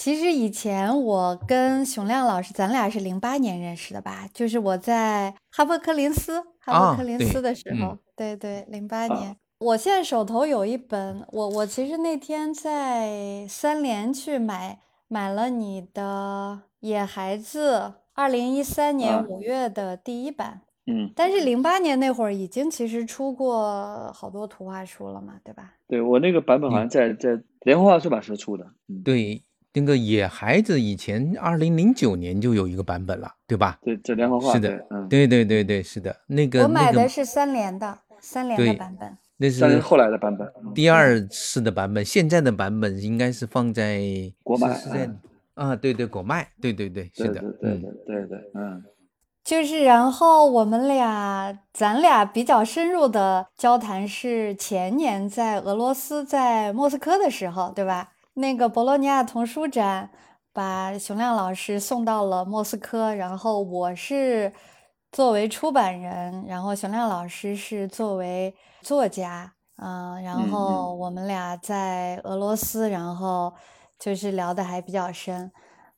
其实以前我跟熊亮老师，咱俩是零八年认识的吧？就是我在哈佛柯林斯，哈啊佛科林斯的时候，嗯对对，零八年。我现在手头有一本，我我其实那天在三联去买买了你的《野孩子》，二零一三年啊五月的第一版。嗯，但是零八年那会儿已经其实出过好多图画书了嘛，对吧？对我那个版本好像在在莲花出版社出的，嗯，对，那个野孩子以前二零零九年就有一个版本了，对吧？对，在莲花画是的对嗯，对对对对，是的，那个我买的是三联的，三联的版本。那是后来的版本，嗯第二次的版本，现在的版本应该是放在国漫啊，对对，国漫，对对对，是的对对对对，嗯，就是，然后我们俩，咱俩比较深入的交谈是前年在俄罗斯，在莫斯科的时候，对吧？那个博洛尼亚童书展把熊亮老师送到了莫斯科，然后我是作为出版人，然后熊亮老师是作为作家，嗯，然嗯后我们俩在俄罗斯，然后就是聊的还比较深。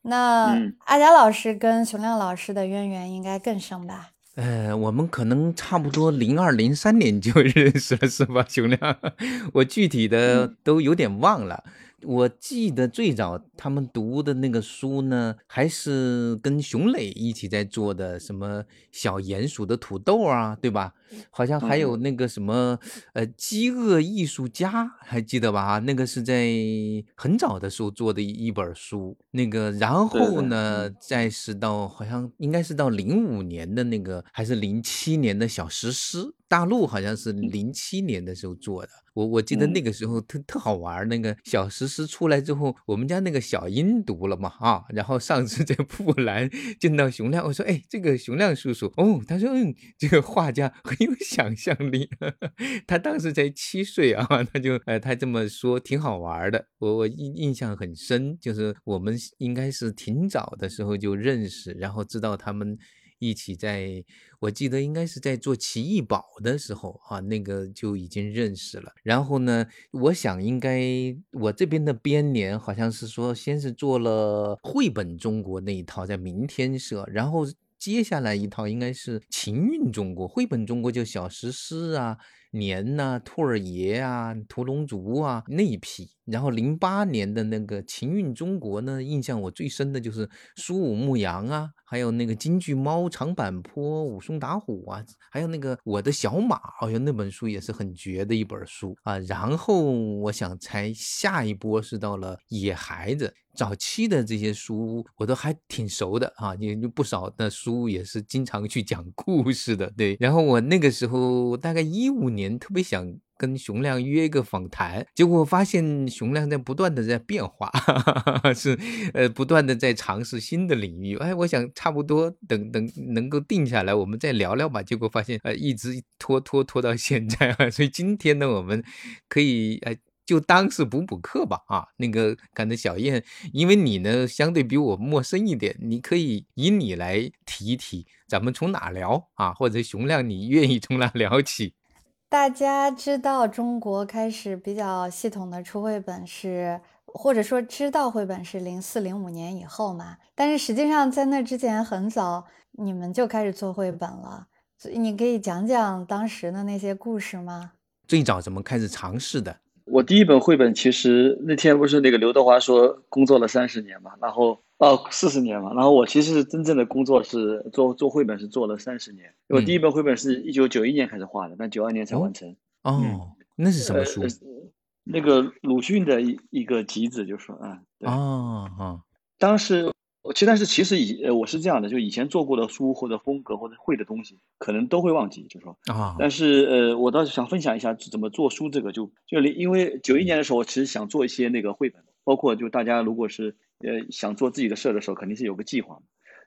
那嗯阿佳老师跟熊亮老师的渊源应该更深吧？呃，我们可能差不多零二零三年就 认识了，是吧，熊亮？我具体的嗯都有点忘了。我记得最早他们读的那个书呢，还是跟熊磊一起在做的，什么小鼹鼠的土豆啊，对吧？好像还有那个什么呃，饥饿艺术家，还记得吧？那个是在很早的时候做的一一本书。那个，然后呢，嗯再是到好像应该是到零五年的那个，还是零七年的小石狮，大陆好像是零七年的时候做的。我我记得那嗯个时候特特好玩，那个小石狮出来之后，我们家那个小鹰读了嘛啊，然后上次在布兰见到熊亮，我说哎，这个熊亮叔叔哦，他说嗯，这个画家很有想象力，他当时才七岁啊，他就呃他这么说挺好玩的，我我印印象很深，就是我们应该是挺早的时候就认识，然后知道他们。一起在，我记得应该是在做奇异宝的时候啊，那个就已经认识了。然后呢，我想应该我这边的编年好像是说，先是做了绘本中国那一套，在明天社，然后接下来一套应该是情韵中国，绘本中国就小石狮啊。年呐、兔儿爷啊、屠龙族啊那一批，然后零八年的那个情韵中国呢，印象我最深的就是苏武牧羊啊，还有那个京剧猫、长坂坡、武松打虎啊，还有那个我的小马，好像那本书也是很绝的一本书啊。然后我想猜下一波是到了野孩子。早期的这些书我都还挺熟的啊，也有不少的书也是经常去讲故事的，对。然后我那个时候大概一五年特别想跟熊亮约一个访谈，结果发现熊亮在不断的在变化，哈哈哈是呃不断的在尝试新的领域。哎，我想差不多等等能够定下来，我们再聊聊吧。结果发现呃一直拖拖拖到现在啊，所以今天呢，我们可以呃。就当是补补课吧啊，那个感觉小燕，因为你呢相对比我陌生一点，你可以以你来提一提，咱们从哪聊啊？或者熊亮，你愿意从哪聊起？大家知道中国开始比较系统的出绘本是，或者说知道绘本是零四零五年以后嘛？但是实际上在那之前很早，你们就开始做绘本了。所以你可以讲讲当时的那些故事吗？最早怎么开始尝试的？我第一本绘本其实那天不是那个刘德华说工作了三十年嘛，然后哦四十年嘛，然后我其实是真正的工作是做做绘本是做了三十年，我第一本绘本是一九九一年开始画的，但九二年才完成。哦，那是什么书？呃那个鲁迅的一一个集子，就说啊，对，哦哦，当时我其实但是其实以呃我是这样的，就以前做过的书或者风格或者会的东西，可能都会忘记，就说。啊，但是呃，我倒是想分享一下怎么做书这个，就就因为九一年的时候，我其实想做一些那个绘本，包括就大家如果是呃想做自己的事儿的时候，肯定是有个计划。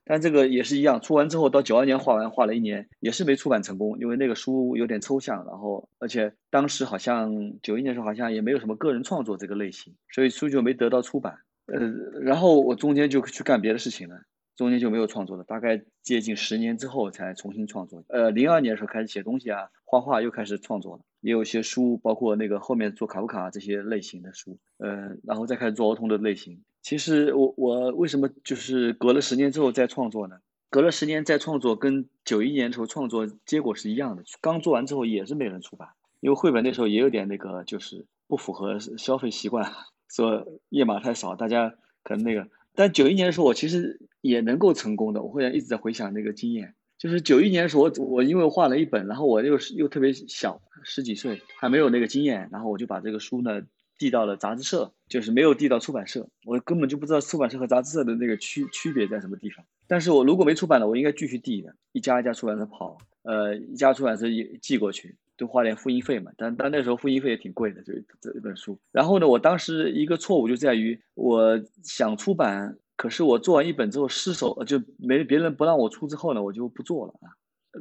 但这个也是一样，出完之后到九二年画完，画了一年也是没出版成功，因为那个书有点抽象，然后而且当时好像九一年时候好像也没有什么个人创作这个类型，所以书就没得到出版。呃，然后我中间就去干别的事情了，中间就没有创作了，大概接近十年之后才重新创作。呃，零二年的时候开始写东西啊，画画又开始创作了，也有一些书，包括那个后面做卡夫卡这些类型的书，呃，然后再开始做儿童的类型。其实我我为什么就是隔了十年之后再创作呢？隔了十年再创作，跟九一年时候创作结果是一样的。刚做完之后也是没人出版，因为绘本那时候也有点那个，就是不符合消费习惯，说页码太少，大家可能那个。但九一年的时候，我其实也能够成功的。我会一直在回想那个经验，就是九一年的时候，我我因为画了一本，然后我又又特别小，十几岁，还没有那个经验，然后我就把这个书呢。递到了杂志社，就是没有递到出版社，我根本就不知道出版社和杂志社的那个区区别在什么地方。但是我如果没出版了，我应该继续递的，一家一家出版社跑，呃，一家出版社也寄过去，都花点复印费嘛。但但那时候复印费也挺贵的，就这一本书。然后呢，我当时一个错误就在于，我想出版，可是我做完一本之后失手，就没别人不让我出之后呢，我就不做了啊。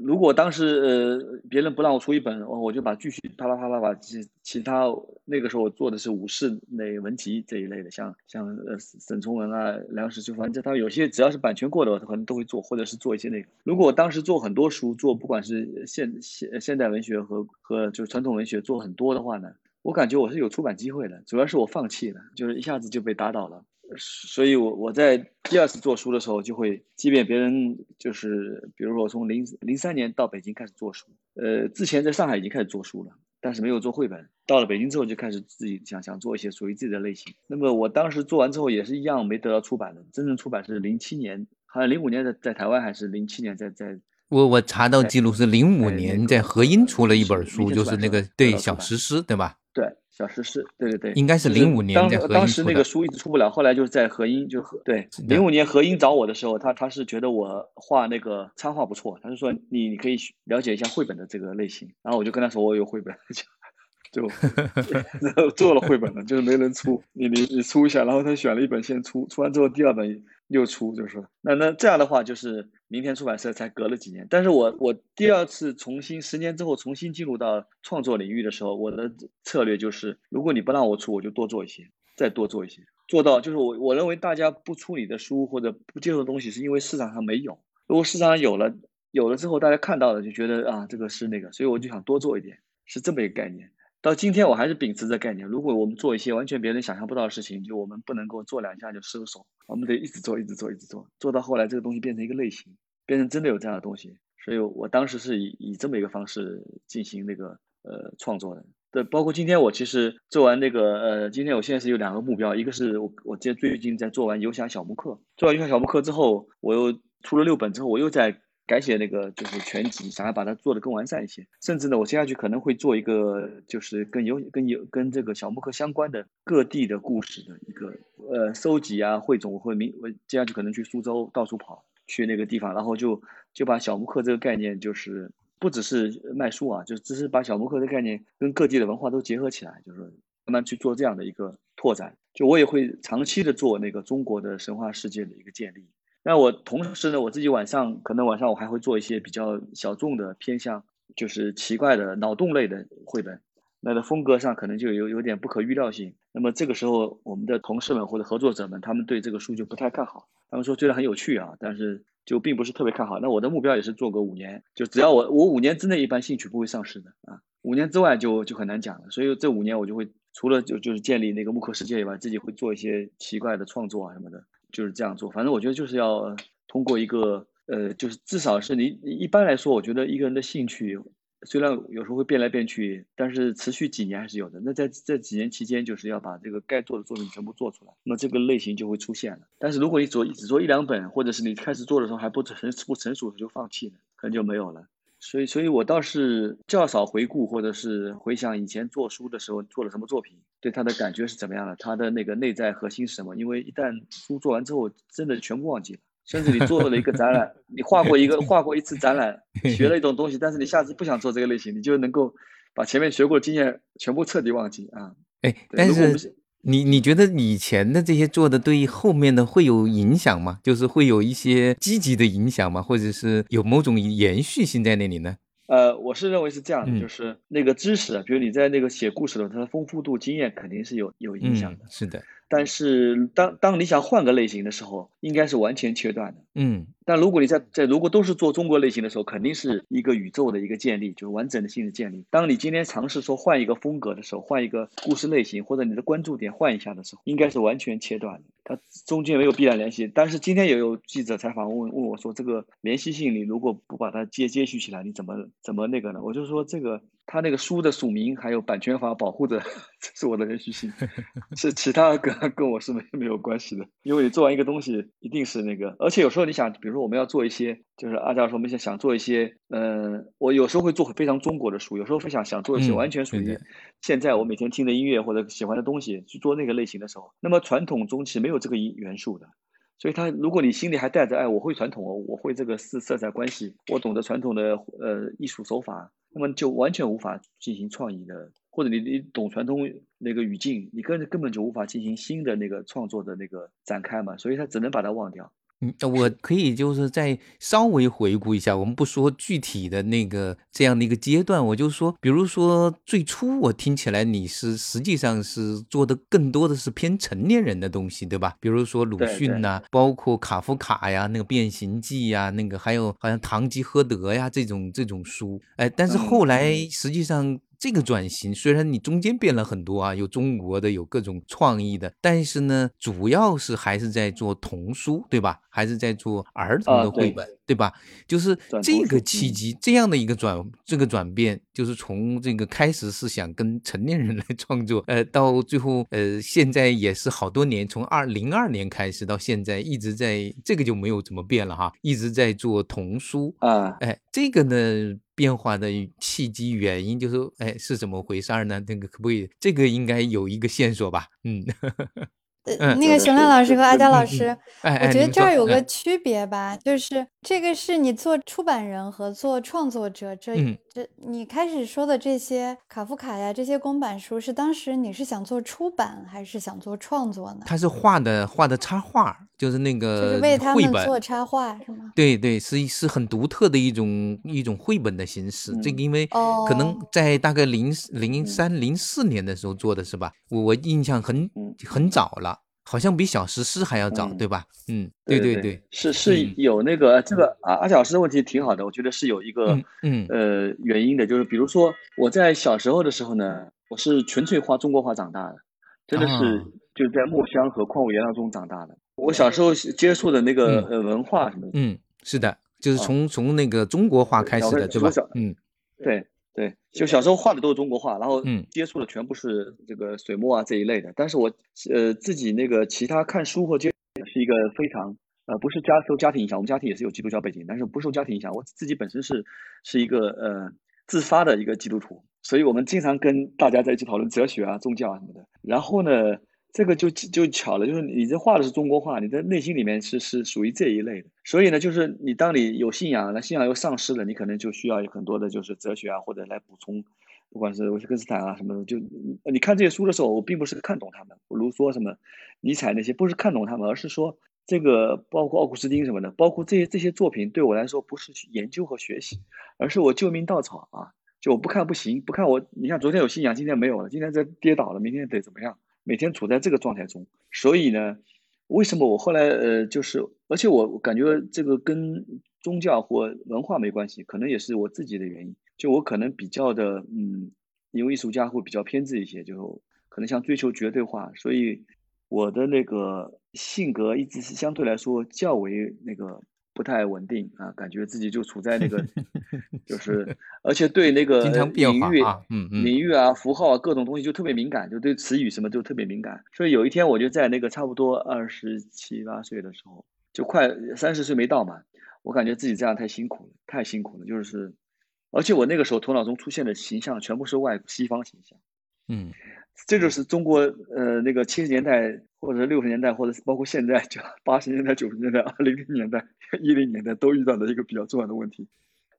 如果当时呃别人不让我出一本，我我就把继续啪啦啪啦把其其他那个时候我做的是武士类文集这一类的，像像呃沈从文啊、梁实秋，反正他有些只要是版权过的，他可能都会做，或者是做一些那个。如果我当时做很多书，做不管是现现现代文学和和就是传统文学做很多的话呢，我感觉我是有出版机会的，主要是我放弃了，就是一下子就被打倒了。所以，我我在第二次做书的时候，就会，即便别人就是，比如说我从零零三年到北京开始做书，呃，之前在上海已经开始做书了，但是没有做绘本。到了北京之后，就开始自己想想做一些属于自己的类型。那么我当时做完之后也是一样，没得到出版的。真正出版是零七年，好像零五年在在台湾，还是零七年在在。我我查到记录是零五年在合音出了一本书，就是那个对小石狮，对吧？对。小石狮，对对对，应该是零五年当当时那个书一直出不了，后来就是在合音就合对零五年合音找我的时候，他他是觉得我画那个插画不错，他就说你你可以了解一下绘本的这个类型，然后我就跟他说我有绘本，就就 做了绘本了，就是没人出，你你你出一下，然后他选了一本先出，出完之后第二本。又出就是，那那这样的话就是明天出版社才隔了几年，但是我我第二次重新十年之后重新进入到创作领域的时候，我的策略就是，如果你不让我出，我就多做一些，再多做一些，做到就是我我认为大家不出你的书或者不接受的东西，是因为市场上没有，如果市场上有了，有了之后大家看到了就觉得啊这个是那个，所以我就想多做一点，是这么一个概念。到今天我还是秉持着概念，如果我们做一些完全别人想象不到的事情，就我们不能够做两下就收手，我们得一直做，一直做，一直做，做到后来这个东西变成一个类型，变成真的有这样的东西。所以我当时是以以这么一个方式进行那个呃创作的。对，包括今天我其实做完那个呃，今天我现在是有两个目标，一个是我我接最近在做完游侠小木刻，做完游侠小木刻之后，我又出了六本之后，我又在。改写那个就是全集，想要把它做得更完善一些。甚至呢，我接下去可能会做一个，就是跟有跟有跟这个小木刻相关的各地的故事的一个呃收集啊汇总。我会明我接下去可能去苏州到处跑，去那个地方，然后就就把小木刻这个概念，就是不只是卖书啊，就只是把小木刻的概念跟各地的文化都结合起来，就是慢慢去做这样的一个拓展。就我也会长期的做那个中国的神话世界的一个建立。那我同时呢，我自己晚上可能晚上我还会做一些比较小众的偏向，就是奇怪的脑洞类的绘本，那的风格上可能就有有点不可预料性。那么这个时候，我们的同事们或者合作者们，他们对这个书就不太看好，他们说虽然很有趣啊，但是就并不是特别看好。那我的目标也是做个五年，就只要我我五年之内一般兴趣不会丧失的啊，五年之外就就很难讲了。所以这五年我就会除了就就是建立那个木刻世界以外，自己会做一些奇怪的创作啊什么的。就是这样做，反正我觉得就是要通过一个呃，就是至少是你一般来说，我觉得一个人的兴趣虽然有时候会变来变去，但是持续几年还是有的。那在这几年期间，就是要把这个该做的作品全部做出来，那这个类型就会出现了。但是如果你做只做一两本，或者是你开始做的时候还不成不成熟就放弃了，可能就没有了。所以，所以我倒是较少回顾或者是回想以前做书的时候做了什么作品，对他的感觉是怎么样的，他的那个内在核心是什么？因为一旦书做完之后，真的全部忘记了。甚至你做了一个展览，你画过一个画过一次展览，学了一种东西，但是你下次不想做这个类型，你就能够把前面学过的经验全部彻底忘记啊。哎，但是你你觉得以前的这些做的对后面的会有影响吗？就是会有一些积极的影响吗？或者是有某种延续性在那里呢？呃，我是认为是这样的，嗯就是那个知识，比如你在那个写故事的时候，它的丰富度、经验肯定是有有影响的。嗯，是的，但是当当你想换个类型的时候，应该是完全切断的。嗯但如果你在在如果都是做中国类型的时候，肯定是一个宇宙的一个建立，就是完整的性的建立。当你今天尝试说换一个风格的时候，换一个故事类型或者你的关注点换一下的时候，应该是完全切断的，它中间没有必然联系。但是今天也有记者采访问问我说，这个联系性你如果不把它接接续起来，你怎么怎么那个呢？我就说这个他那个书的署名还有版权法保护的，这是我的连续性，是其他跟跟我是没没有关系的。因为你做完一个东西，一定是那个，而且有时候你想，比如说我们要做一些，就是阿教授，我们想想做一些，嗯、我有时候会做非常中国的书，有时候会想想做一些嗯完全属于现在我每天听的音乐或者喜欢的东西，去做那个类型的时候，那么传统中期没有这个因元素的。所以他，如果你心里还带着，哎，我会传统哦，我会这个色色彩关系，我懂得传统的呃艺术手法，那么就完全无法进行创意的，或者你你懂传统那个语境，你根根本就无法进行新的那个创作的那个展开嘛，所以他只能把它忘掉。嗯，我可以就是再稍微回顾一下，我们不说具体的那个这样的一个阶段，我就说，比如说最初我听起来你是实际上是做的更多的是偏成年人的东西，对吧？比如说鲁迅呐、包括卡夫卡呀，那个《变形记》呀，那个还有好像《堂吉诃德》呀这种这种书，哎，但是嗯后来实际上。这个转型虽然你中间变了很多啊，有中国的，有各种创意的，但是呢，主要是还是在做童书，对吧？还是在做儿童的绘本，对吧？就是这个契机，这样的一个转这个转变，就是从这个开始是想跟成年人 来创作，呃，到最后呃，现在也是好多年，从二零二年开始到现在，一直在这个就没有怎么变了哈，一直在做童书，啊，哎，这个呢变化的契机原因就是，哎，是怎么回事儿呢？那个可不可以？这个应该有一个线索吧？嗯，呃嗯那个熊亮老师和阿佳老师，我觉得这儿有个哎区别吧，就是这个是你做出版人和做创作者，这嗯这你开始说的这些卡夫卡呀，这些公版书，是当时你是想做出版还是想做创作呢？他是画的画的插画，就是那就是个为他们做插画是吗？对对，是是很独特的一种一种绘本的形式。这个嗯因为可能哦在大概零零三零四年的时候做的是吧？我我印象很嗯很早了，好像比小石狮还要早，嗯对吧？嗯，对对对，是是嗯。有那个这个啊阿贾老师的问题挺好的，我觉得是有一个嗯嗯。呃原因的，就是比如说我在小时候的时候呢，我是纯粹画中国画长大的，真的是啊就是在墨香和矿物颜料中长大的。我小时候接触的那个嗯呃文化什么的，嗯，是的，就是啊从从那个中国画开始的，对吧？嗯。对对，就小时候画的都是中国画，然后嗯接触的全部是这个水墨啊这一类的。但是我呃自己那个其他看书或接是一个非常呃不是家受家庭影响，我们家庭也是有基督教背景，但是不受家庭影响，我自己本身是是一个呃自发的一个基督徒，所以我们经常跟大家在一起讨论哲学啊、宗教啊什么的。然后呢，这个就就巧了，就是你这画的是中国画，你的内心里面是是属于这一类的。所以呢，就是你当你有信仰，那信仰又丧失了，你可能就需要有很多的就是哲学啊，或者来补充，不管是维特根斯坦啊什么的。就你看这些书的时候，我并不是看懂他们，比如说什么尼采那些，不是看懂他们，而是说这个包括奥古斯丁什么的，包括这些这些作品对我来说不是去研究和学习，而是我救命稻草啊。就我不看不行，不看我，你看昨天有信仰，今天没有了，今天这跌倒了，明天得怎么样？每天处在这个状态中，所以呢，为什么我后来呃，就是而且我感觉这个跟宗教或文化没关系，可能也是我自己的原因。就我可能比较的嗯，因为艺术家会比较偏执一些，就可能想追求绝对化，所以我的那个性格一直是相对来说较为那个不太稳定啊，感觉自己就处在那个 就是，而且对那 个领域化啊嗯嗯领域啊、符号啊各种东西就特别敏感，就对词语什么都特别敏感。所以有一天我就在那个差不多二十七八岁的时候，就快三十岁没到嘛，我感觉自己这样太辛苦了，太辛苦了，就是，而且我那个时候头脑中出现的形象全部是外西方形象。嗯这就是中国呃那个七十年代或者六十年代，或者是包括现在就八十年代、九十年代、二零零年代、一零年代都遇到的一个比较重要的问题。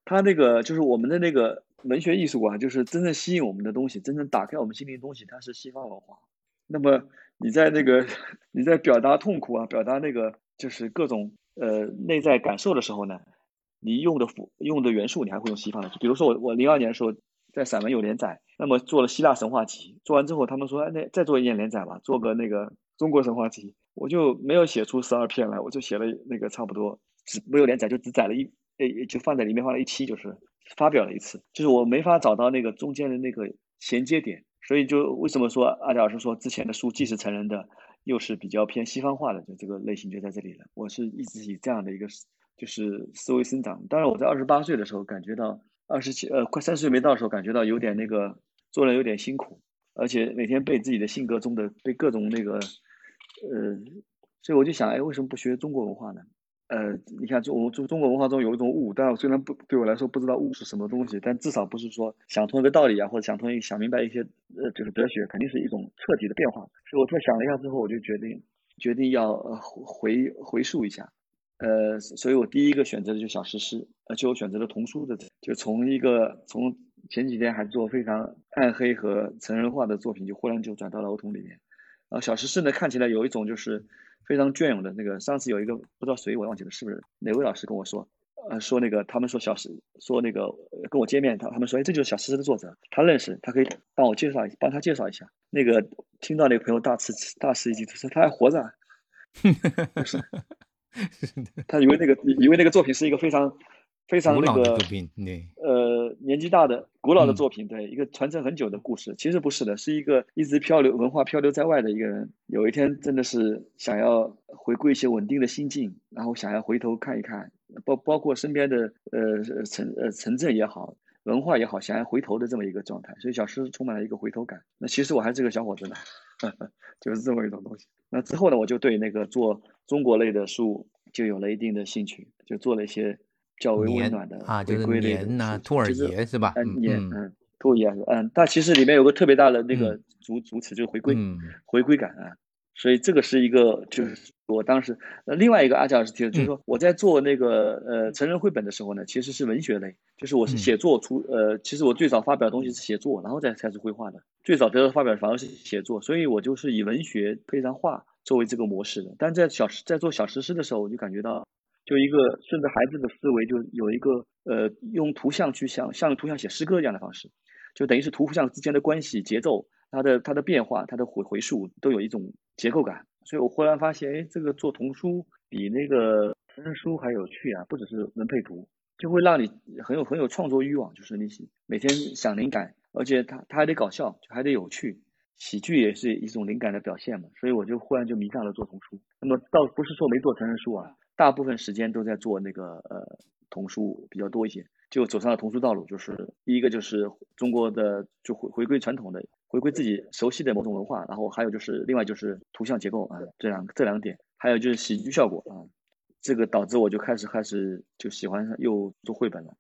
它那个就是我们的那个文学艺术啊，就是真正吸引我们的东西，真正打开我们心灵的东西，它是西方文化。那么你在那个 你在表达痛苦啊，表达那个就是各种呃内在感受的时候呢，你用的符用的元素你还会用西方的，比如说我我零二年的时候在散文有连载，那么做了希腊神话集，做完之后他们说哎那再做一件连载吧，做个那个中国神话集，我就没有写出十二篇来，我就写了那个差不多只没有连载就只载了一诶就放在里面放了一期就是发表了一次，就是我没法找到那个中间的那个衔接点。所以就为什么说阿贾老师说之前的书既是成人的，又是比较偏西方化的，就这个类型就在这里了。我是一直以这样的一个就是思维生长。当然我在二十八岁的时候感觉到，二十七呃快三十岁没到的时候感觉到有点那个做人有点辛苦，而且每天被自己的性格中的被各种那个呃，所以我就想，哎，为什么不学中国文化呢？呃，你看中中中国文化中有一种悟，但我虽然不对我来说不知道悟是什么东西，但至少不是说想通一个道理啊，或者想通一想明白一些呃就是哲学，肯定是一种彻底的变化。所以我在想了一下之后，我就决定决定要回回溯一下，呃，所以我第一个选择的就小诗诗，而且我选择了童书的，就从一个从前几天还做非常暗黑和成人化的作品，就忽然就转到了儿童里面。然后小诗诗呢，看起来有一种就是。非常隽永的那个，上次有一个不知道谁我忘记了是不是哪位老师跟我说，呃，说那个他们说小石说那个跟我见面，他他们说哎这就是小石的作者，他认识，他可以帮我介绍帮他介绍一下。那个听到那个朋友大吃大吃一惊，他说他还活着，是，他以为那个以为那个作品是一个非常。非常那个呃年纪大的古老的作品，对一个传承很久的故事，其实不是的，是一个一直漂流文化漂流在外的一个人，有一天真的是想要回归一些稳定的心境，然后想要回头看一看，包包括身边的呃城呃城镇也好，文化也好，想要回头的这么一个状态，所以小诗充满了一个回头感。那其实我还是个小伙子呢，就是这么一种东西。那之后呢，我就对那个做中国类的书就有了一定的兴趣，就做了一些。较为温暖的啊，就是年呐，兔儿爷是吧？嗯，年，嗯，兔儿爷，嗯，但其实里面有个特别大的那个主主旨，就是回归，回归感啊。所以这个是一个，就是我当时，呃，另外一个阿贾老师提的，就是说我在做那个呃成人绘本的时候呢，其实是文学类，就是我是写作出，呃，其实我最早发表的东西是写作，然后再开始绘画的，最早得到发表反而是写作，所以我就是以文学配上画作为这个模式的。但在小在做小实施的时候，我就感觉到。就一个顺着孩子的思维，就有一个呃，用图像去像像图像写诗歌一样的方式，就等于是图像之间的关系、节奏、它的它的变化、它的回回溯都有一种结构感。所以我忽然发现，哎，这个做童书比那个成人书还有趣啊！不只是文配图，就会让你很有很有创作欲望，就是你每天想灵感，而且它它还得搞笑，就还得有趣，喜剧也是一种灵感的表现嘛。所以我就忽然就迷上了做童书。那么倒不是说没做成人书啊。大部分时间都在做那个呃童书比较多一些，就走上了童书道路。就是第一个就是中国的就回回归传统的，回归自己熟悉的某种文化，然后还有就是另外就是图像结构啊，这两这两点，还有就是喜剧效果啊，这个导致我就开始开始就喜欢又做绘本了。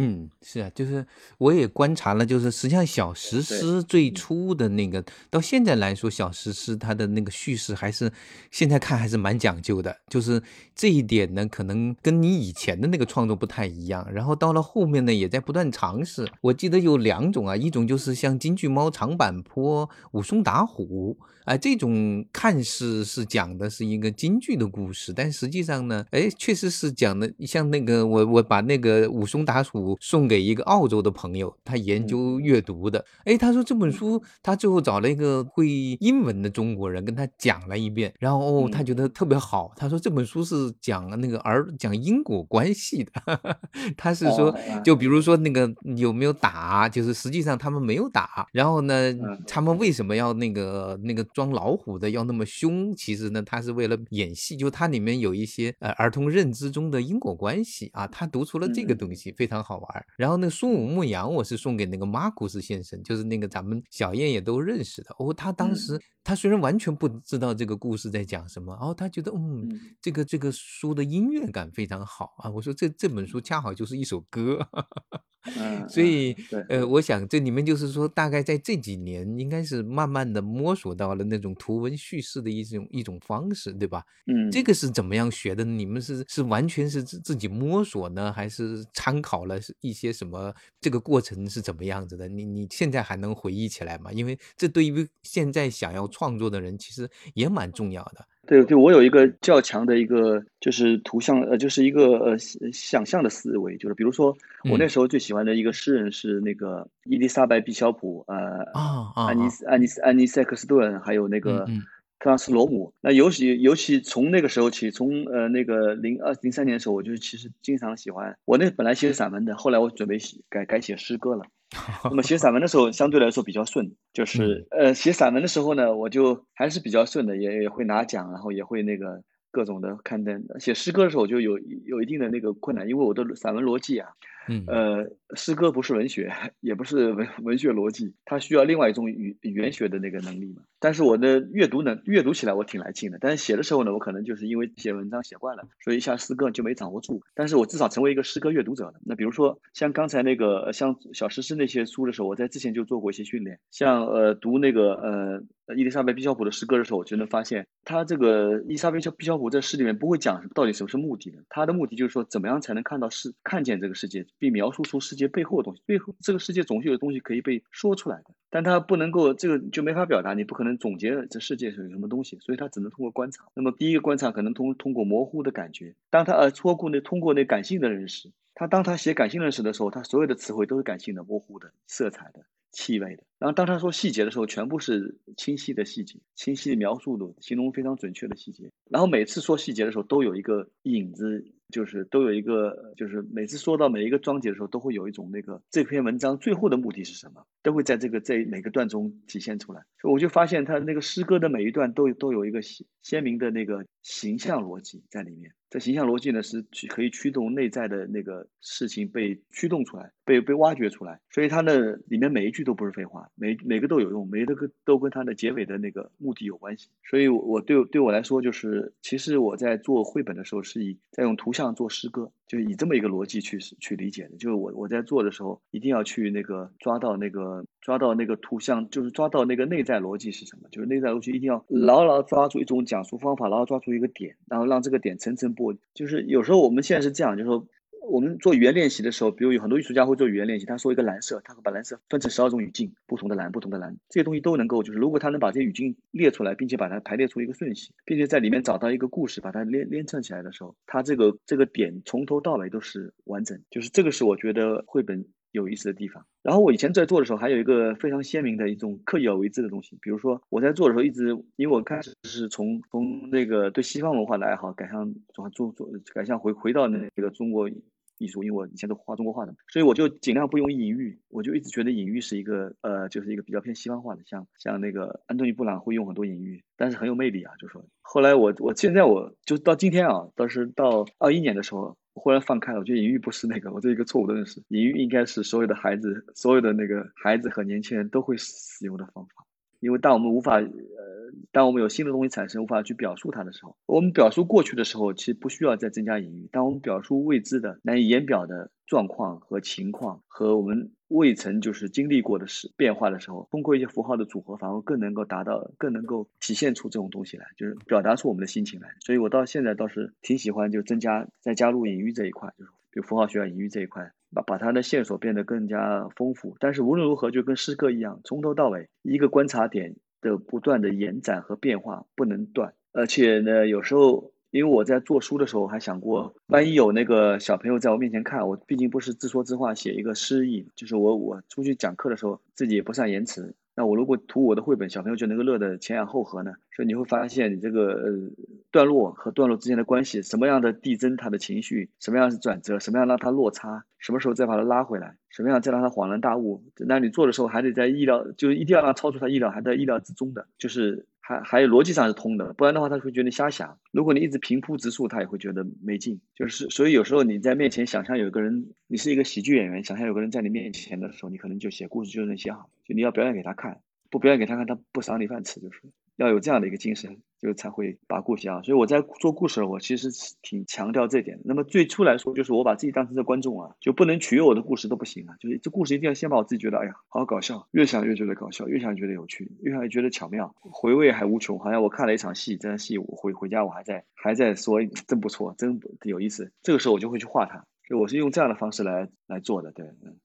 嗯，是啊，就是我也观察了，就是实际上小石狮最初的那个，到现在来说，小石狮它的那个叙事还是现在看还是蛮讲究的，就是这一点呢，可能跟你以前的那个创作不太一样。然后到了后面呢，也在不断尝试。我记得有两种啊，一种就是像京剧猫长坂坡武松打虎。哎，这种看似是讲的是一个京剧的故事，但实际上呢，哎，确实是讲的像那个我我把那个武松打虎送给一个澳洲的朋友，他研究阅读的，哎，他说这本书他最后找了一个会英文的中国人跟他讲了一遍，然后哦，他觉得特别好，他说这本书是讲那个儿讲因果关系的，他是说就比如说那个有没有打，就是实际上他们没有打，然后呢，他们为什么要那个那个。装老虎的要那么凶，其实呢，他是为了演戏。就它里面有一些呃儿童认知中的因果关系啊，他读出了这个东西，非常好玩。然后那个苏武牧羊，我是送给那个马库斯先生，就是那个咱们小燕也都认识的哦。他当时他虽然完全不知道这个故事在讲什么，然后他觉得嗯，这个这个书的音乐感非常好啊。我说这这本书恰好就是一首歌。嗯，所以对呃，我想这里面就是说，大概在这几年，应该是慢慢的摸索到了那种图文叙事的一种一种方式，对吧？嗯，这个是怎么样学的？你们是是完全是自自己摸索呢，还是参考了一些什么？这个过程是怎么样子的？你你现在还能回忆起来吗？因为这对于现在想要创作的人，其实也蛮重要的。对对，我有一个较强的一个就是图像呃，就是一个呃想象的思维，就是比如说我那时候最喜欢的一个诗人是那个伊丽莎白·毕肖普，呃，啊啊，安妮斯安妮斯安妮塞克斯顿，还有那个嗯特拉斯罗姆。那尤其尤其从那个时候起，从呃那个零二零三年的时候，我就其实经常喜欢我那本来写散文的，后来我准备写改改写诗歌了。那么写散文的时候相对来说比较顺，就是呃写散文的时候呢，我就还是比较顺的，也也会拿奖，然后也会那个各种的刊登。写诗歌的时候就有有一定的那个困难，因为我的散文逻辑啊，嗯呃，诗歌不是文学，也不是文 文学逻辑，它需要另外一种语语言学的那个能力嘛。但是我的阅读能阅读起来我挺来劲的，但是写的时候呢，我可能就是因为写文章写惯了，所以一下诗歌就没掌握住。但是我至少成为一个诗歌阅读者了。那比如说像刚才那个像小诗诗那些书的时候，我在之前就做过一些训练。像呃读那个呃伊丽莎白·毕肖普的诗歌的时候，我就能发现他这个伊丽莎白·毕肖普在诗里面不会讲到底什么是目的的，他的目的就是说怎么样才能看到世看见这个世界，并描述出世界背后的东西。背后这个世界总是有东西可以被说出来的，但他不能够这个就没法表达，你不可能总结这世界是有什么东西，所以他只能通过观察。那么第一个观察可能通通过模糊的感觉，当他呃通过那通过那感性的认识，他当他写感性认识的时候，他所有的词汇都是感性的、模糊的、色彩的。气味的，然后当他说细节的时候，全部是清晰的细节，清晰的描述的，形容非常准确的细节。然后每次说细节的时候，都有一个影子，就是都有一个，就是每次说到每一个章节的时候，都会有一种那个这篇文章最后的目的是什么，都会在这个在每个段中体现出来。所以我就发现他那个诗歌的每一段都都有一个鲜鲜明的那个形象逻辑在里面。这形象逻辑呢，是去可以驱动内在的那个事情被驱动出来，被被挖掘出来。所以它的里面每一句都不是废话，每每个都有用，每个都跟它的结尾的那个目的有关系。所以，我我对对我来说，就是其实我在做绘本的时候，是以在用图像做诗歌，就是以这么一个逻辑去去理解的。就是我我在做的时候，一定要去那个抓到那个抓到那个图像，就是抓到那个内在逻辑是什么。就是内在逻辑一定要牢牢抓住一种讲述方法，牢牢抓住一个点，然后让这个点层层剥。就是有时候我们现在是这样，就是说我们做语言练习的时候，比如有很多艺术家会做语言练习，他说一个蓝色，他会把蓝色分成十二种语境，不同的蓝，不同的蓝，这些东西都能够，就是如果他能把这些语境列出来，并且把它排列出一个顺序，并且在里面找到一个故事，把它连连串起来的时候，他这个这个点从头到尾都是完整。就是这个是我觉得绘本。有意思的地方。然后我以前在做的时候，还有一个非常鲜明的一种刻意而为之的东西。比如说我在做的时候，一直因为我开始是从从那个对西方文化的爱好改向做做做改向回回到那个中国艺术，因为我以前都画中国画的，所以我就尽量不用隐喻。我就一直觉得隐喻是一个呃，就是一个比较偏西方化的，像像那个安东尼布朗会用很多隐喻，但是很有魅力啊。就说后来我我现在我就到今天啊，倒是到二一年的时候。忽然放开了，我觉得隐喻不是那个，我这一个错误的认识。隐喻应该是所有的孩子，所有的那个孩子和年轻人都会使用的方法。因为当我们无法，呃，当我们有新的东西产生，无法去表述它的时候，我们表述过去的时候，其实不需要再增加隐喻。当我们表述未知的、难以言表的状况和情况，和我们未曾就是经历过的事变化的时候，通过一些符号的组合，反而更能够达到，更能够体现出这种东西来，就是表达出我们的心情来。所以我到现在倒是挺喜欢，就增加再加入隐喻这一块，就是比如符号学隐喻这一块。把把它的线索变得更加丰富，但是无论如何，就跟诗歌一样，从头到尾一个观察点的不断的延展和变化不能断。而且呢，有时候因为我在做书的时候还想过，万一有那个小朋友在我面前看，我毕竟不是自说自话写一个诗意，就是我我出去讲课的时候自己也不善言辞。那我如果图我的绘本，小朋友就能够乐得前仰后合呢？所以你会发现，你这个呃段落和段落之间的关系，什么样的递增他的情绪，什么样是转折，什么样让他落差，什么时候再把他拉回来，什么样再让他恍然大悟。那你做的时候还得在意料，就一定要让超出他意料，还在意料之中的，就是还还有逻辑上是通的，不然的话他会觉得瞎想。如果你一直平铺直述，他也会觉得没劲。就是所以有时候你在面前想象有个人，你是一个喜剧演员，想象有个人在你面前的时候，你可能就写故事就能写好，就你要表演给他看。不表演给他看，他不赏你饭吃，就是要有这样的一个精神。就才会把故事啊。所以我在做故事，我其实挺强调这点。那么最初来说，就是我把自己当成这观众啊，就不能取悦我的故事都不行啊。就是这故事一定要先把我自己觉得，哎呀，好搞笑，越想越觉得搞笑，越想越觉得有趣，越想越觉得巧妙，回味还无穷。好像我看了一场戏，这场戏我回回家我还在还在说，真不错，真有意思。这个时候我就会去画它。所以我是用这样的方式来来做的，对，嗯。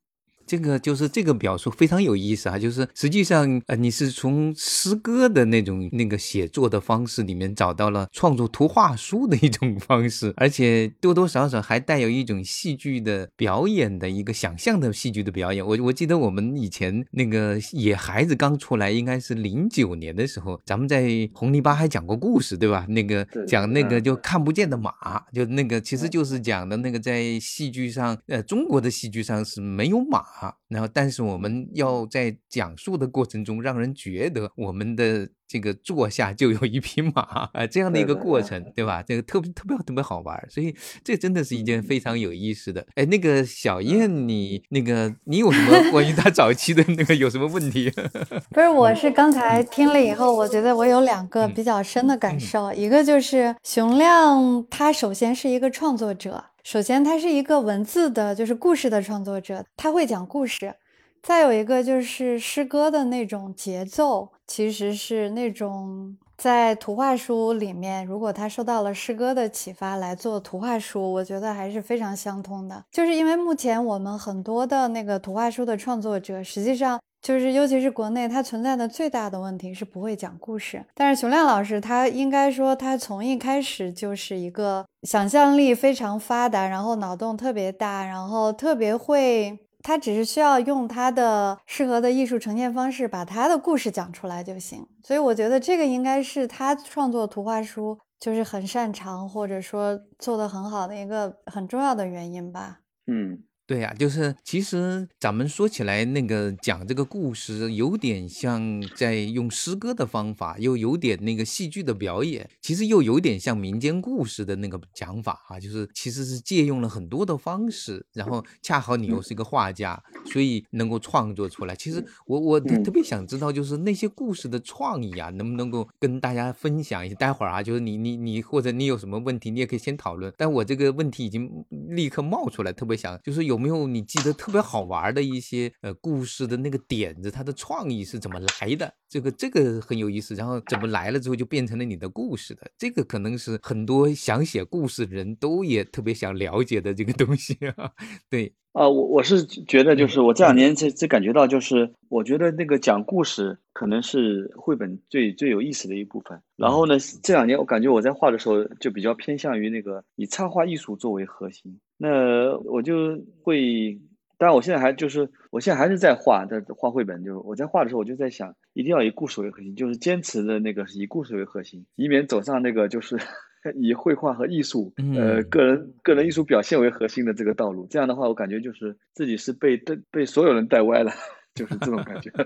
这个就是这个表述非常有意思啊，就是实际上呃，你是从诗歌的那种那个写作的方式里面找到了创作图画书的一种方式，而且多多少少还带有一种戏剧的表演的一个想象的戏剧的表演。我我记得我们以前那个野孩子刚出来，应该是零九年的时候，咱们在红泥巴还讲过故事，对吧？那个讲那个就看不见的马，就那个其实就是讲的那个在戏剧上，呃，中国的戏剧上是没有马。啊，然后，但是我们要在讲述的过程中，让人觉得我们的这个坐下就有一匹马啊，这样的一个过程，对吧？这个特别特别特别好玩，所以这真的是一件非常有意思的。哎，那个小燕，你那个你有什么关于他早期的那个有什么问题？不是，我是刚才听了以后，我觉得我有两个比较深的感受，一个就是熊亮，他首先是一个创作者。首先，他是一个文字的，就是故事的创作者，他会讲故事。再有一个就是诗歌的那种节奏，其实是那种在图画书里面，如果他受到了诗歌的启发来做图画书，我觉得还是非常相通的。就是因为目前我们很多的那个图画书的创作者，实际上。就是，尤其是国内，它存在的最大的问题是不会讲故事。但是熊亮老师，他应该说，他从一开始就是一个想象力非常发达，然后脑洞特别大，然后特别会，他只是需要用他的适合的艺术呈现方式，把他的故事讲出来就行。所以我觉得这个应该是他创作图画书就是很擅长，或者说做的很好的一个很重要的原因吧。嗯。对呀，就是其实咱们说起来，那个讲这个故事，有点像在用诗歌的方法，又有点那个戏剧的表演，其实又有点像民间故事的那个讲法啊，就是其实是借用了很多的方式，然后恰好你又是一个画家，所以能够创作出来。其实我我特别想知道，就是那些故事的创意啊，能不能够跟大家分享一下？待会儿啊，就是你你你或者你有什么问题，你也可以先讨论。但我这个问题已经立刻冒出来，特别想就是有。有没有你记得特别好玩的一些呃故事的那个点子？它的创意是怎么来的？这个这个很有意思。然后怎么来了之后就变成了你的故事的？这个可能是很多想写故事的人都也特别想了解的这个东西啊。对啊，我我是觉得就是我这两年这这感觉到，就是我觉得那个讲故事可能是绘本最最有意思的一部分。然后呢，这两年我感觉我在画的时候就比较偏向于那个以插画艺术作为核心。那我就会，当然我现在还就是，我现在还是在画，在画绘本。就是我在画的时候，我就在想，一定要以故事为核心，就是坚持的那个以故事为核心，以免走上那个就是 以绘画和艺术，呃，个人个人艺术表现为核心的这个道路。这样的话，我感觉就是自己是被被被所有人带歪了，就是这种感觉。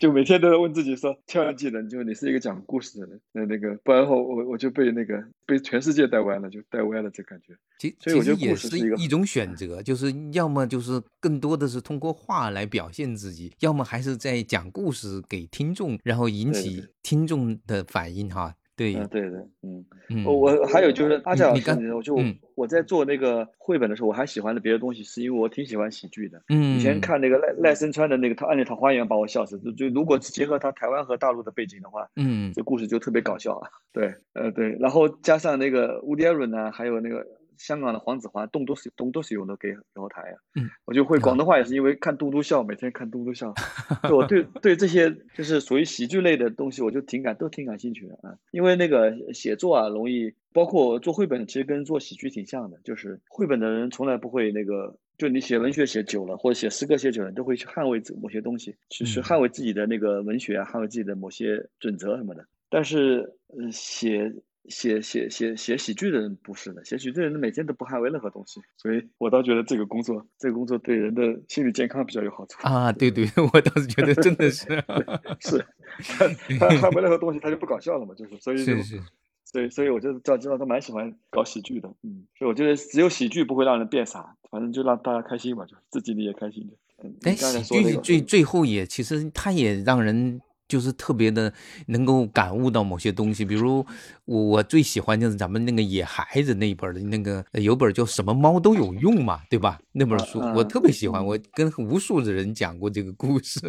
就每天都在问自己说，千万记得，就你是一个讲故事的人，那那个，不然后我我就被那个被全世界带歪了，就带歪了这感觉。其其实也是一种选择，就是要么就是更多的是通过话来表现自己，要么还是在讲故事给听众，然后引起听众的反应哈。对，对对，嗯，我还有就是阿佳老师，我就我在做那个绘本的时候，我还喜欢的别的东西，是因为我挺喜欢喜剧的。嗯，以前看那个赖赖声川的那个《他暗恋桃花源》，把我笑死。就就如果结合他台湾和大陆的背景的话，嗯，这故事就特别搞笑啊。对，呃，对，然后加上那个乌迪艾伦呢，还有那个。香港的黄子华，动都是动都是用的给后台呀。嗯，我就会广东话也是因为看嘟嘟笑，每天看嘟嘟笑。我对对这些就是属于喜剧类的东西，我就挺感都挺感兴趣的啊。因为那个写作啊，容易包括做绘本，其实跟做喜剧挺像的。就是绘本的人从来不会那个，就你写文学写久了，或者写诗歌写久了，都会去捍卫某些东西，其实捍卫自己的那个文学啊，捍卫自己的某些准则什么的。但是，呃，写。写写写写喜剧的人不是的，写喜剧的人每天都不捍卫任何东西，所以我倒觉得这个工作，这个工作对人的心理健康比较有好处啊。对对，我倒是觉得真的是 是，他捍卫任何东西他就不搞笑了嘛，就是所以是是，所以所以我就知道知道他蛮喜欢搞喜剧的，嗯，所以我觉得只有喜剧不会让人变傻，反正就让大家开心嘛，就自己你也开心的。但喜剧最最后也其实他也让人。就是特别的能够感悟到某些东西。比如我我最喜欢就是咱们那个野孩子那一本的那个有本叫什么猫都有用嘛，对吧？那本书我特别喜欢，我跟无数的人讲过这个故事，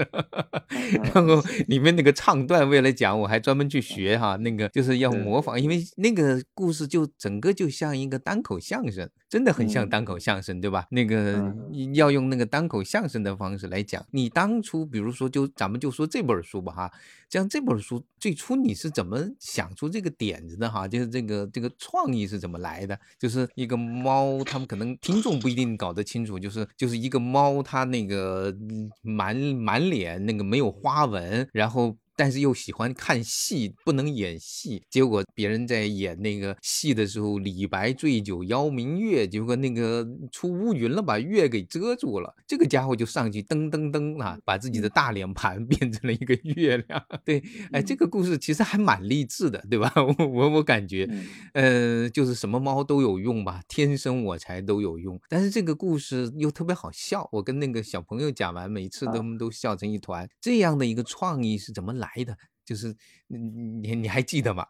然后里面那个唱段为了讲，我还专门去学哈，那个就是要模仿，因为那个故事就整个就像一个单口相声。真的很像单口相声，对吧？那个要用那个单口相声的方式来讲。你当初，比如说，就咱们就说这本书吧，哈，像这本书最初你是怎么想出这个点子的，哈？就是这个这个创意是怎么来的？就是一个猫，他们可能听众不一定搞得清楚，就是就是一个猫，它那个满满脸那个没有花纹，然后。但是又喜欢看戏，不能演戏。结果别人在演那个戏的时候，李白醉酒邀明月，结果那个出乌云了，把月给遮住了。这个家伙就上去噔噔噔啊，把自己的大脸盘 变成了一个月亮。对，哎，这个故事其实还蛮励志的，对吧？我我我感觉，呃，就是什么猫都有用吧，天生我材都有用。但是这个故事又特别好笑，我跟那个小朋友讲完，每次他们都笑成一团。这样的一个创意是怎么来？来的就是你你你还记得吗？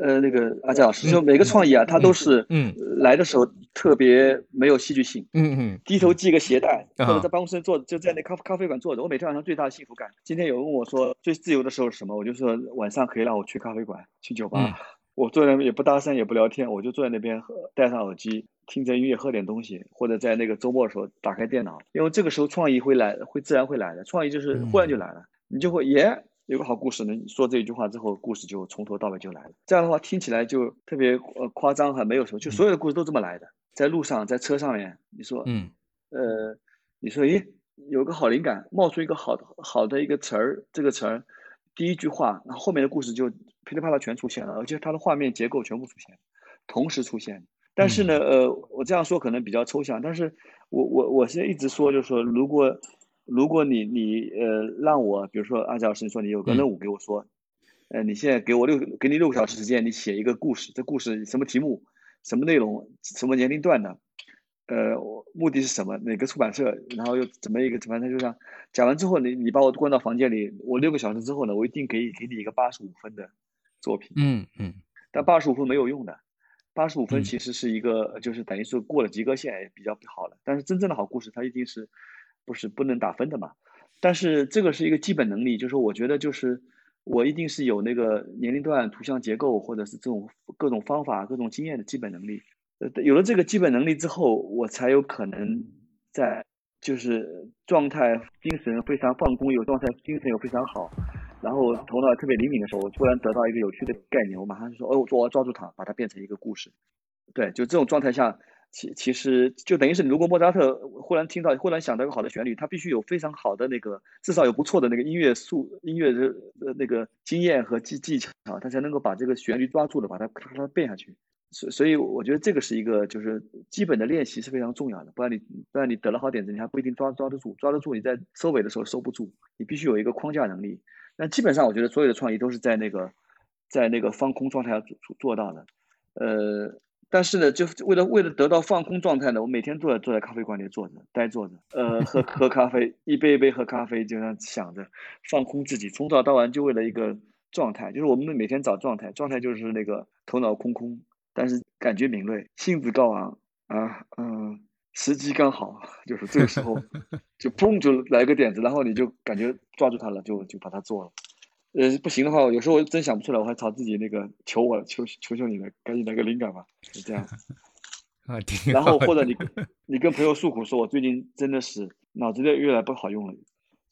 呃，那个阿佳老师，就每个创意啊，它都是嗯来的时候特别没有戏剧性，嗯嗯，低头系个鞋带，或者在办公室坐，就在那咖咖啡馆坐着。我每天晚上最大的幸福感，今天有人问我说最自由的时候是什么，我就说晚上可以让我去咖啡馆、去酒吧，我坐在那边也不搭讪也不聊天，我就坐在那边戴上耳机听着音乐喝点东西，或者在那个周末的时候打开电脑，因为这个时候创意会来，会自然会来的，创意就是忽然就来了。你就会耶，有个好故事呢。你说这一句话之后，故事就从头到尾就来了。这样的话听起来就特别呃夸张，还没有什么，就所有的故事都这么来的。在路上，在车上面，你说，嗯，呃，你说，咦，有个好灵感，冒出一个好的好的一个词儿，这个词儿，第一句话，那后面的故事就噼里啪啦全出现了，而且它的画面结构全部出现，同时出现。但是呢，呃，我这样说可能比较抽象，但是我我我是一直说，就是说，如果。如果你你呃让我，比如说阿佳老师，你说你有个任务给我说，呃，你现在给我六给你六个小时时间，你写一个故事，这故事什么题目，什么内容，什么年龄段的，呃，目的是什么，哪个出版社，然后又怎么一个，反正就这样讲完之后，你你把我关到房间里，我六个小时之后呢，我一定给给你一个八十五分的作品，嗯嗯，但八十五分没有用的，八十五分其实是一个就是等于是过了及格线也，比较好了，但是真正的好故事，它一定是。不是不能打分的嘛？但是这个是一个基本能力，就是我觉得就是我一定是有那个年龄段、图像结构，或者是这种各种方法、各种经验的基本能力。呃，有了这个基本能力之后，我才有可能在就是状态、精神非常放空，有状态、精神又非常好，然后头脑特别灵敏的时候，我突然得到一个有趣的概念，我马上就说：“哦，我抓住它，把它变成一个故事。”对，就这种状态下。其其实就等于是，如果莫扎特忽然听到、忽然想到一个好的旋律，他必须有非常好的那个，至少有不错的那个音乐素、音乐的呃那个经验和技技巧，他才能够把这个旋律抓住了，把它咔咔变下去。所所以，我觉得这个是一个就是基本的练习是非常重要的，不然你不然你得了好点子，你还不一定抓抓得住，抓得住你在收尾的时候收不住，你必须有一个框架能力。那基本上，我觉得所有的创意都是在那个在那个放空状态下做做到的，呃。但是呢，就为了为了得到放空状态呢，我每天坐在坐在咖啡馆里坐着，呆坐着，呃，喝 喝咖啡，一杯一杯喝咖啡，就这样想着放空自己，从早到晚就为了一个状态，就是我们每天找状态，状态就是那个头脑空空，但是感觉敏锐，兴致高昂啊，嗯，时机刚好，就是这个时候 就砰就来个点子，然后你就感觉抓住它了，就就把它做了。呃，不行的话，有时候我真想不出来，我还朝自己那个求我，求求求你了，赶紧来个灵感吧，就这样。啊，然后或者你 你跟朋友诉苦，说我最近真的是脑子越越来不好用了。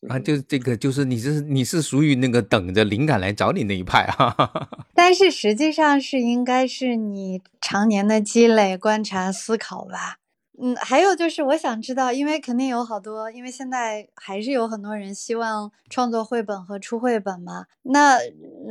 啊，就是这个，就是你是你是属于那个等着灵感来找你那一派啊。但是实际上是应该是你常年的积累、观察、思考吧。嗯，还有就是我想知道，因为肯定有好多，因为现在还是有很多人希望创作绘本和出绘本嘛。那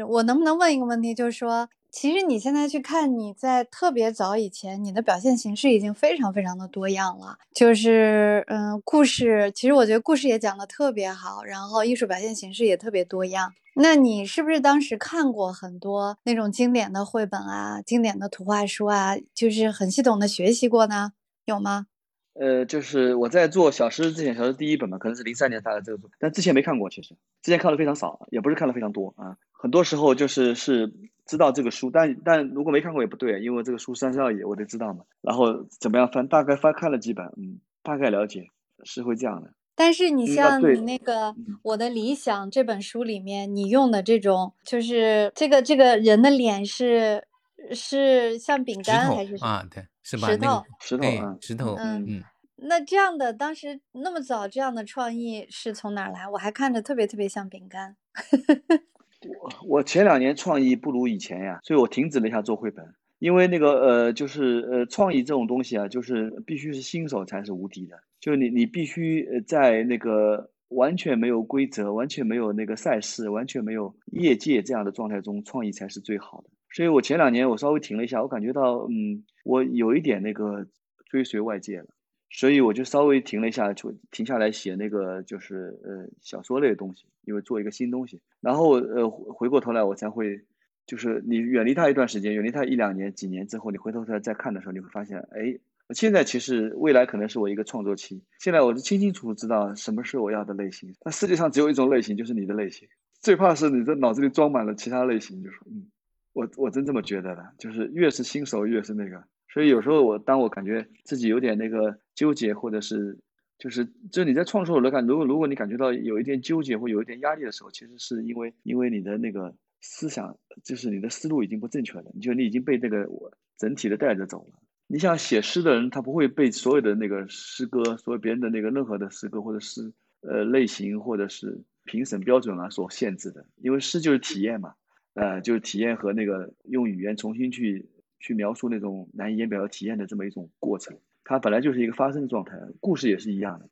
我能不能问一个问题，就是说，其实你现在去看你在特别早以前，你的表现形式已经非常非常的多样了。就是嗯，故事，其实我觉得故事也讲的特别好，然后艺术表现形式也特别多样。那你是不是当时看过很多那种经典的绘本啊，经典的图画书啊，就是很系统的学习过呢？有吗？呃，就是我在做小诗之前，小诗第一本嘛，可能是零三年发的这个书，但之前没看过，其实之前看的非常少，也不是看的非常多啊。很多时候就是是知道这个书，但但如果没看过也不对，因为这个书三十二页，我得知道嘛。然后怎么样翻，大概翻看了几本，嗯，大概了解是会这样的。但是你像你那个《我的理想》这本书里面，你用的这种，就是这个这个人的脸是是像饼干还是什么？啊，对，是吧？石那个头 石头啊，石头，嗯嗯，那这样的当时那么早这样的创意是从哪来？我还看着特别特别像饼干。我前两年创意不如以前呀，所以我停止了一下做绘本，因为那个呃，就是呃，创意这种东西啊，就是必须是新手才是无敌的，就是你你必须呃在那个完全没有规则、完全没有那个赛事、完全没有业界这样的状态中，创意才是最好的。所以我前两年我稍微停了一下，我感觉到嗯，我有一点那个追随外界了。所以我就稍微停了一下，就停下来写那个就是呃小说类的东西，因为做一个新东西。然后呃回过头来，我才会就是你远离它一段时间，远离它一两年、几年之后，你回头再再看的时候，你会发现，哎，现在其实未来可能是我一个创作期。现在我是清清楚楚知道什么是我要的类型。那世界上只有一种类型，就是你的类型。最怕是你这脑子里装满了其他类型，就是嗯，我我真这么觉得的，就是越是新手越是那个。所以有时候我当我感觉自己有点那个纠结，或者是就是就你在创作来看，如果如果你感觉到有一点纠结或有一点压力的时候，其实是因为因为你的那个思想就是你的思路已经不正确了，你就你已经被这个我整体的带着走了。你想写诗的人，他不会被所有的那个诗歌，所有别人的那个任何的诗歌或者诗呃类型或者是评审标准啊所限制的，因为诗就是体验嘛，呃，就是体验和那个用语言重新去。去描述那种难以言表的体验的这么一种过程，它本来就是一个发生的状态，故事也是一样的。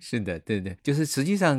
是的，对对，就是实际上，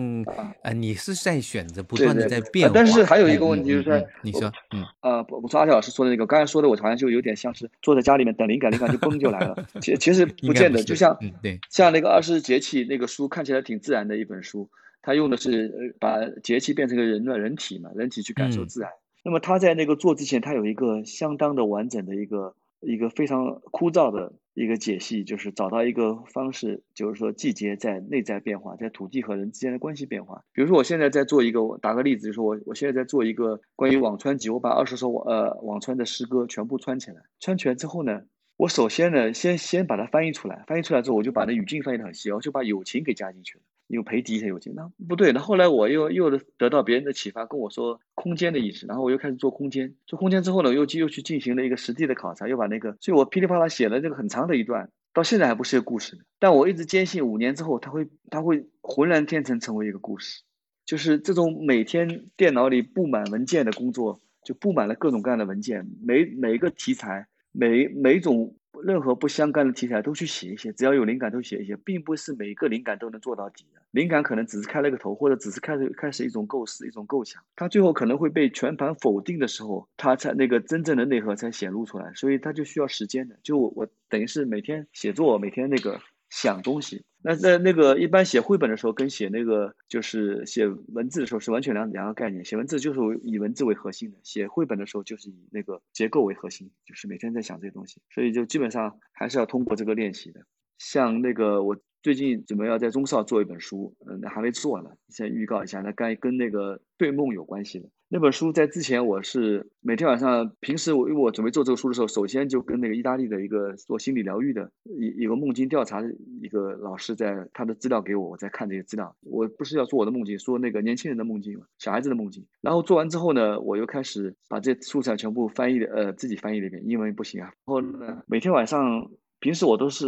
呃，你是在选择不对断的在变化。但是还有一个嗯问题就是说嗯嗯嗯你说，嗯，呃，我我说阿小老师说的那个，刚才说的我好像就有点像是坐在家里面等灵感，灵感就嘣就来了。其其实不见得，就像嗯对像那个二十节气那个书看起来挺自然的一本书，它用的是呃把节气变成个人的人体嘛，人体去感受嗯自然。那么他在那个做之前，他有一个相当的完整的一个一个非常枯燥的一个解析，就是找到一个方式，就是说季节在内在变化，在土地和人之间的关系变化。比如说我现在在做一个，我打个例子，就是我我现在在做一个关于辋川集，我把二十首呃辋川的诗歌全部串起来，串起来之后呢，我首先呢先先把它翻译出来，翻译出来之后我就把那语境翻译的很细，我就把友情给加进去了。因为裴迪才有情，那不对。那后来我又又得到别人的启发，跟我说空间的意思，然后我又开始做空间。做空间之后呢，又去又去进行了一个实地的考察，又把那个，所以我噼里啪啦写了这个很长的一段，到现在还不是一个故事。但我一直坚信，五年之后它会它会浑然天成成为一个故事。就是这种每天电脑里布满文件的工作，就布满了各种各样的文件，每每一个题材，每每种。任何不相干的题材都去写一写，只要有灵感都写一写，并不是每个灵感都能做到底的。灵感可能只是开了个头，或者只是开始开始一种构思、一种构想，它最后可能会被全盘否定的时候，它才那个真正的内核才显露出来。所以它就需要时间的。就我等于是每天写作，每天那个想东西。那在那个一般写绘本的时候，跟写那个就是写文字的时候是完全两两个概念。写文字就是以文字为核心的，写绘本的时候就是以那个结构为核心，就是每天在想这些东西。所以就基本上还是要通过这个练习的。像那个我最近准备要在中少做一本书，嗯，还没做呢，先预告一下，那该跟那个对梦有关系的那本书，在之前我是每天晚上，平时我我准备做这个书的时候，首先就跟那个意大利的一个做心理疗愈的一一个梦境调查的一个老师在他的资料给我，我在看这些资料。我不是要做我的梦境，说那个年轻人的梦境嘛，小孩子的梦境。然后做完之后呢，我又开始把这素材全部翻译的，呃，自己翻译了一遍，英文不行啊。然后呢，每天晚上。平时我都是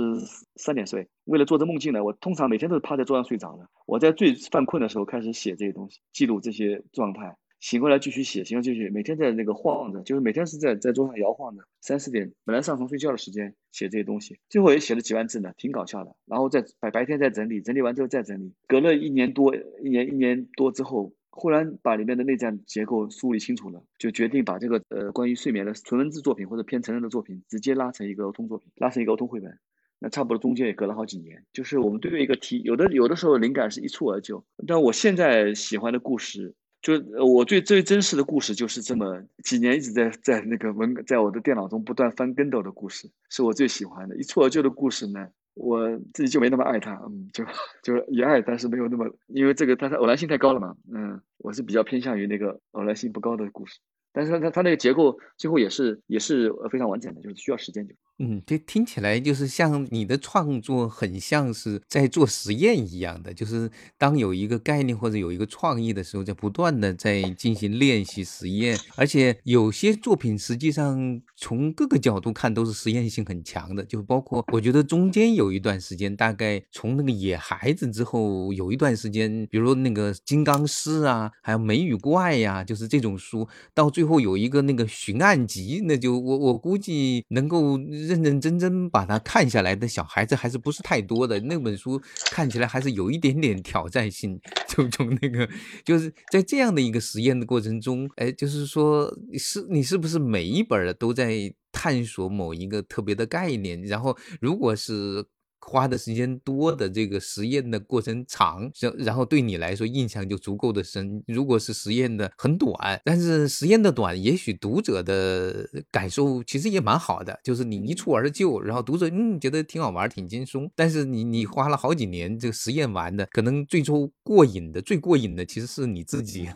三点睡，为了做这梦境呢，我通常每天都是趴在桌上睡着的。我在最犯困的时候开始写这些东西，记录这些状态，醒过来继续写，醒过继续，每天在那个晃着，就是每天是在在桌上摇晃着。三四点本来上床睡觉的时间写这些东西，最后也写了几万字呢，挺搞笑的。然后再白白天再整理，整理完之后再整理，隔了一年多，一年一年多之后。忽然把里面的内在结构梳理清楚了，就决定把这个呃关于睡眠的纯文字作品或者偏成人的作品直接拉成一个儿童作品，拉成一个儿童绘本。那差不多中间也隔了好几年。就是我们对于一个题，有的有的时候灵感是一蹴而就。但我现在喜欢的故事，就我最最真实的故事，就是这么几年一直在在那个文在我的电脑中不断翻跟斗的故事，是我最喜欢的。一蹴而就的故事呢，我自己就没那么爱他，嗯，就就也爱，但是没有那么，因为这个它的偶然性太高了嘛，嗯，我是比较偏向于那个偶然性不高的故事。但是它它那个结构最后也是也是非常完整的，就是需要时间就。嗯，这听起来就是像你的创作很像是在做实验一样的，就是当有一个概念或者有一个创意的时候，在不断的在进行练习实验，而且有些作品实际上从各个角度看都是实验性很强的，就包括我觉得中间有一段时间，大概从那个野孩子之后有一段时间，比如那个金刚狮啊，还有美与怪呀，就是这种书，到最后有一个那个寻案集，那就我我估计能够。认认真真把它看下来的小孩子还是不是太多的。那本书看起来还是有一点点挑战性，就从那个就是在这样的一个实验的过程中，哎，就是说是你是不是每一本都在探索某一个特别的概念？然后如果是。花的时间多的这个实验的过程长，然然后对你来说印象就足够的深。如果是实验的很短，但是实验的短，也许读者的感受其实也蛮好的，就是你一蹴而就，然后读者嗯觉得挺好玩，挺轻松。但是你你花了好几年这个实验完的，可能最终过瘾的最过瘾的其实是你自己。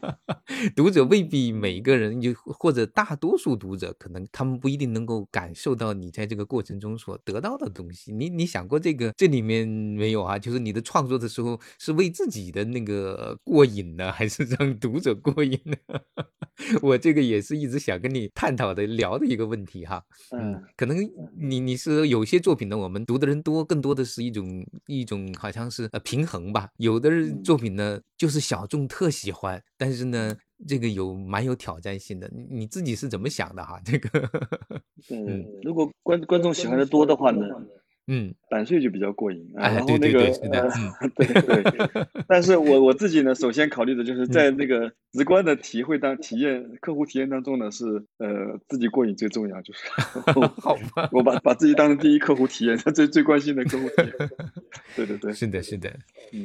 读者未必每一个人就或者大多数读者可能他们不一定能够感受到你在这个过程中所得到的东西。你。你想过这个？这里面没有啊？就是你的创作的时候是为自己的那个过瘾呢，还是让读者过瘾呢？我这个也是一直想跟你探讨的、聊的一个问题哈。嗯，可能你你是有些作品呢，我们读的人多，更多的是一种一种好像是呃平衡吧。有的作品呢，就是小众特喜欢，但是呢，这个有蛮有挑战性的。你自己是怎么想的哈？这个，嗯，如果观观众喜欢的多的话呢？嗯，版税就比较过瘾，然后那个，对对，但是我我自己呢，首先考虑的就是在那个直观的体会当体验客户体验当中呢，是呃自己过瘾最重要，就是 好吧，我把把自己当成第一客户体验，最最关心的客户体验，对对对，是的，是的，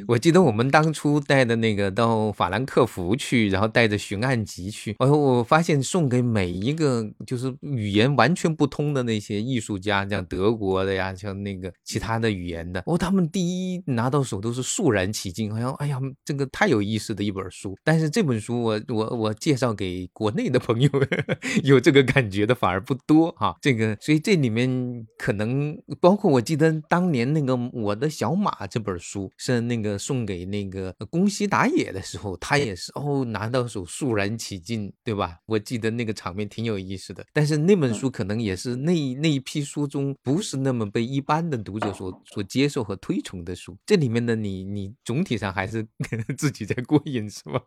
我记得我们当初带的那个到法兰克福去，然后带着寻案集去，然后我发现送给每一个就是语言完全不通的那些艺术家，像德国的呀，像那。那个其他的语言的哦，他们第一拿到手都是肃然起敬，好像哎呀，这个太有意思的一本书。但是这本书我我我介绍给国内的朋友，有这个感觉的反而不多哈。这个所以这里面可能包括我记得当年那个我的小马这本书是那个送给那个宫西达也的时候，他也是哦拿到手肃然起敬，对吧？我记得那个场面挺有意思的。但是那本书可能也是那那一批书中不是那么被一般。的读者所所接受和推崇的书，这里面的你，你总体上还是 自己在过瘾，是吧？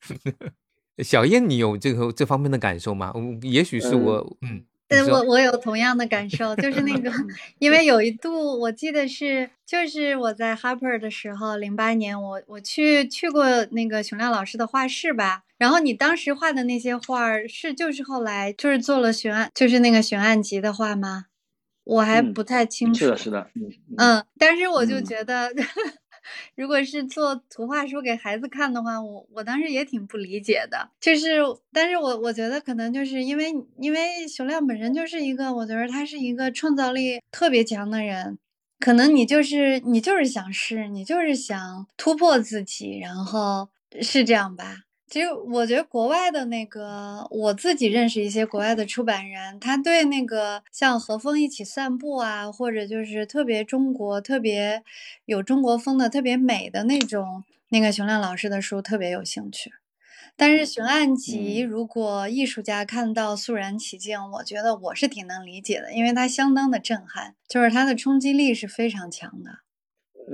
小燕，你有这个这方面的感受吗？也许是我，嗯，对我我有同样的感受，就是那个，因为有一度我记得是，就是我在 Harper 的时候，零八年，我我去去过那个熊亮老师的画室吧，然后你当时画的那些画是就是后来就是做了悬案，就是那个悬案集的画吗？我还不太清楚，是的，是的，嗯，但是我就觉得，如果是做图画书给孩子看的话，我我当时也挺不理解的，就是，但是我我觉得可能就是因为，因为熊亮本身就是一个，我觉得他是一个创造力特别强的人，可能你就是你就是想试，你就是想突破自己，然后是这样吧。其实我觉得国外的那个，我自己认识一些国外的出版人，他对那个像和风一起散步啊，或者就是特别中国、特别有中国风的、特别美的那种那个熊亮老师的书特别有兴趣。但是寻案集，如果艺术家看到肃然起敬，我觉得我是挺能理解的，因为它相当的震撼，就是它的冲击力是非常强的。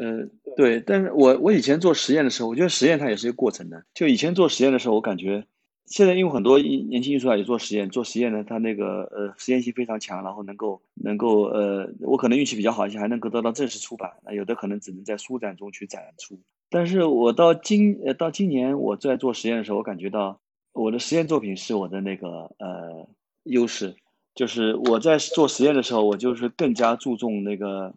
呃，对，但是我我以前做实验的时候，我觉得实验它也是一个过程的。就以前做实验的时候，我感觉现在因为很多年轻艺术家也做实验，做实验呢，他那个呃实验性非常强，然后能够能够呃，我可能运气比较好一些，还能够得到正式出版。那有的可能只能在书展中去展出。但是我到今呃到今年我在做实验的时候，我感觉到我的实验作品是我的那个呃优势，就是我在做实验的时候，我就是更加注重那个。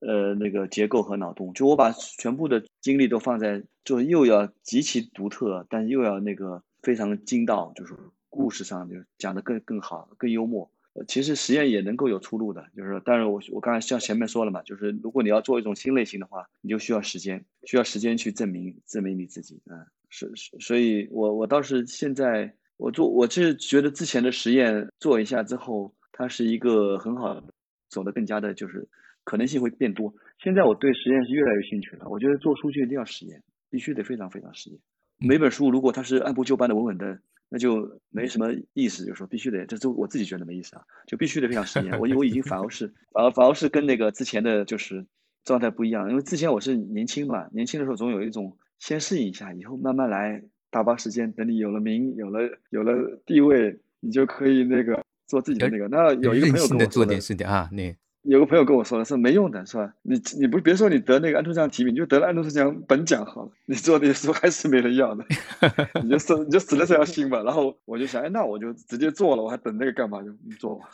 呃，那个结构和脑洞，就我把全部的精力都放在，就又要极其独特，但又要那个非常精到，就是故事上就讲的更更好、更幽默。其实实验也能够有出路的，就是说，当然我我刚才像前面说了嘛，就是如果你要做一种新类型的话，你就需要时间，需要时间去证明证明你自己啊，是是，所以我我倒是现在我做我是觉得之前的实验做一下之后，它是一个很好走得更加的就是可能性会变多。现在我对实验是越来越兴趣了，我觉得做数据一定要实验，必须得非常非常实验。每本书如果它是按部就班的稳稳的，那就没什么意思。就是说必须得，这是我自己觉得没意思啊，就必须得非常实验。我我已经反而是反而反而是跟那个之前的就是状态不一样，因为之前我是年轻嘛，年轻的时候总有一种先适应一下，以后慢慢来，打发时间，等你有了名，有了有了地位，你就可以那个做自己的那个。那有一个朋友跟我做点事的啊，那。有个朋友跟我说了，是没用的，是吧？你你不别说你得那个安徒生奖提名，你就得了安徒生奖本奖好了。你做那些书还是没人要的，你就死你就死了这条心吧。然后我就想，哎，那我就直接做了，我还等那个干嘛？就做吧。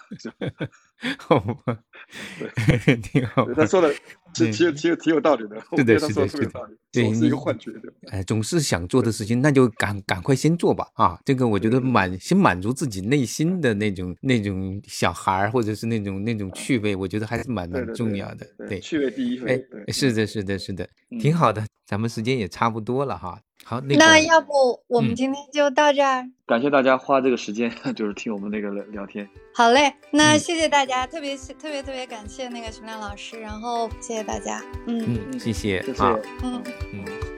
好吧，对，挺好。他说的是挺挺挺有道理的，对对，是的，是的，对，是一个幻觉，的哎，总是想做的事情，那就赶赶快先做吧。啊，这个我觉得满先满足自己内心的那种那种小孩儿，或者是那种那种趣味，我觉得还是蛮蛮重要的。对，趣味第一。哎，是的，是的，是的，挺好的。咱们时间也差不多了哈。好，那要不我们今天就到这儿。感谢大家花这个时间，就是听我们那个聊天。好嘞，那谢谢大家，特别特别特别感谢那个熊亮老师，然后谢谢大家。嗯嗯，谢谢，谢谢，嗯嗯。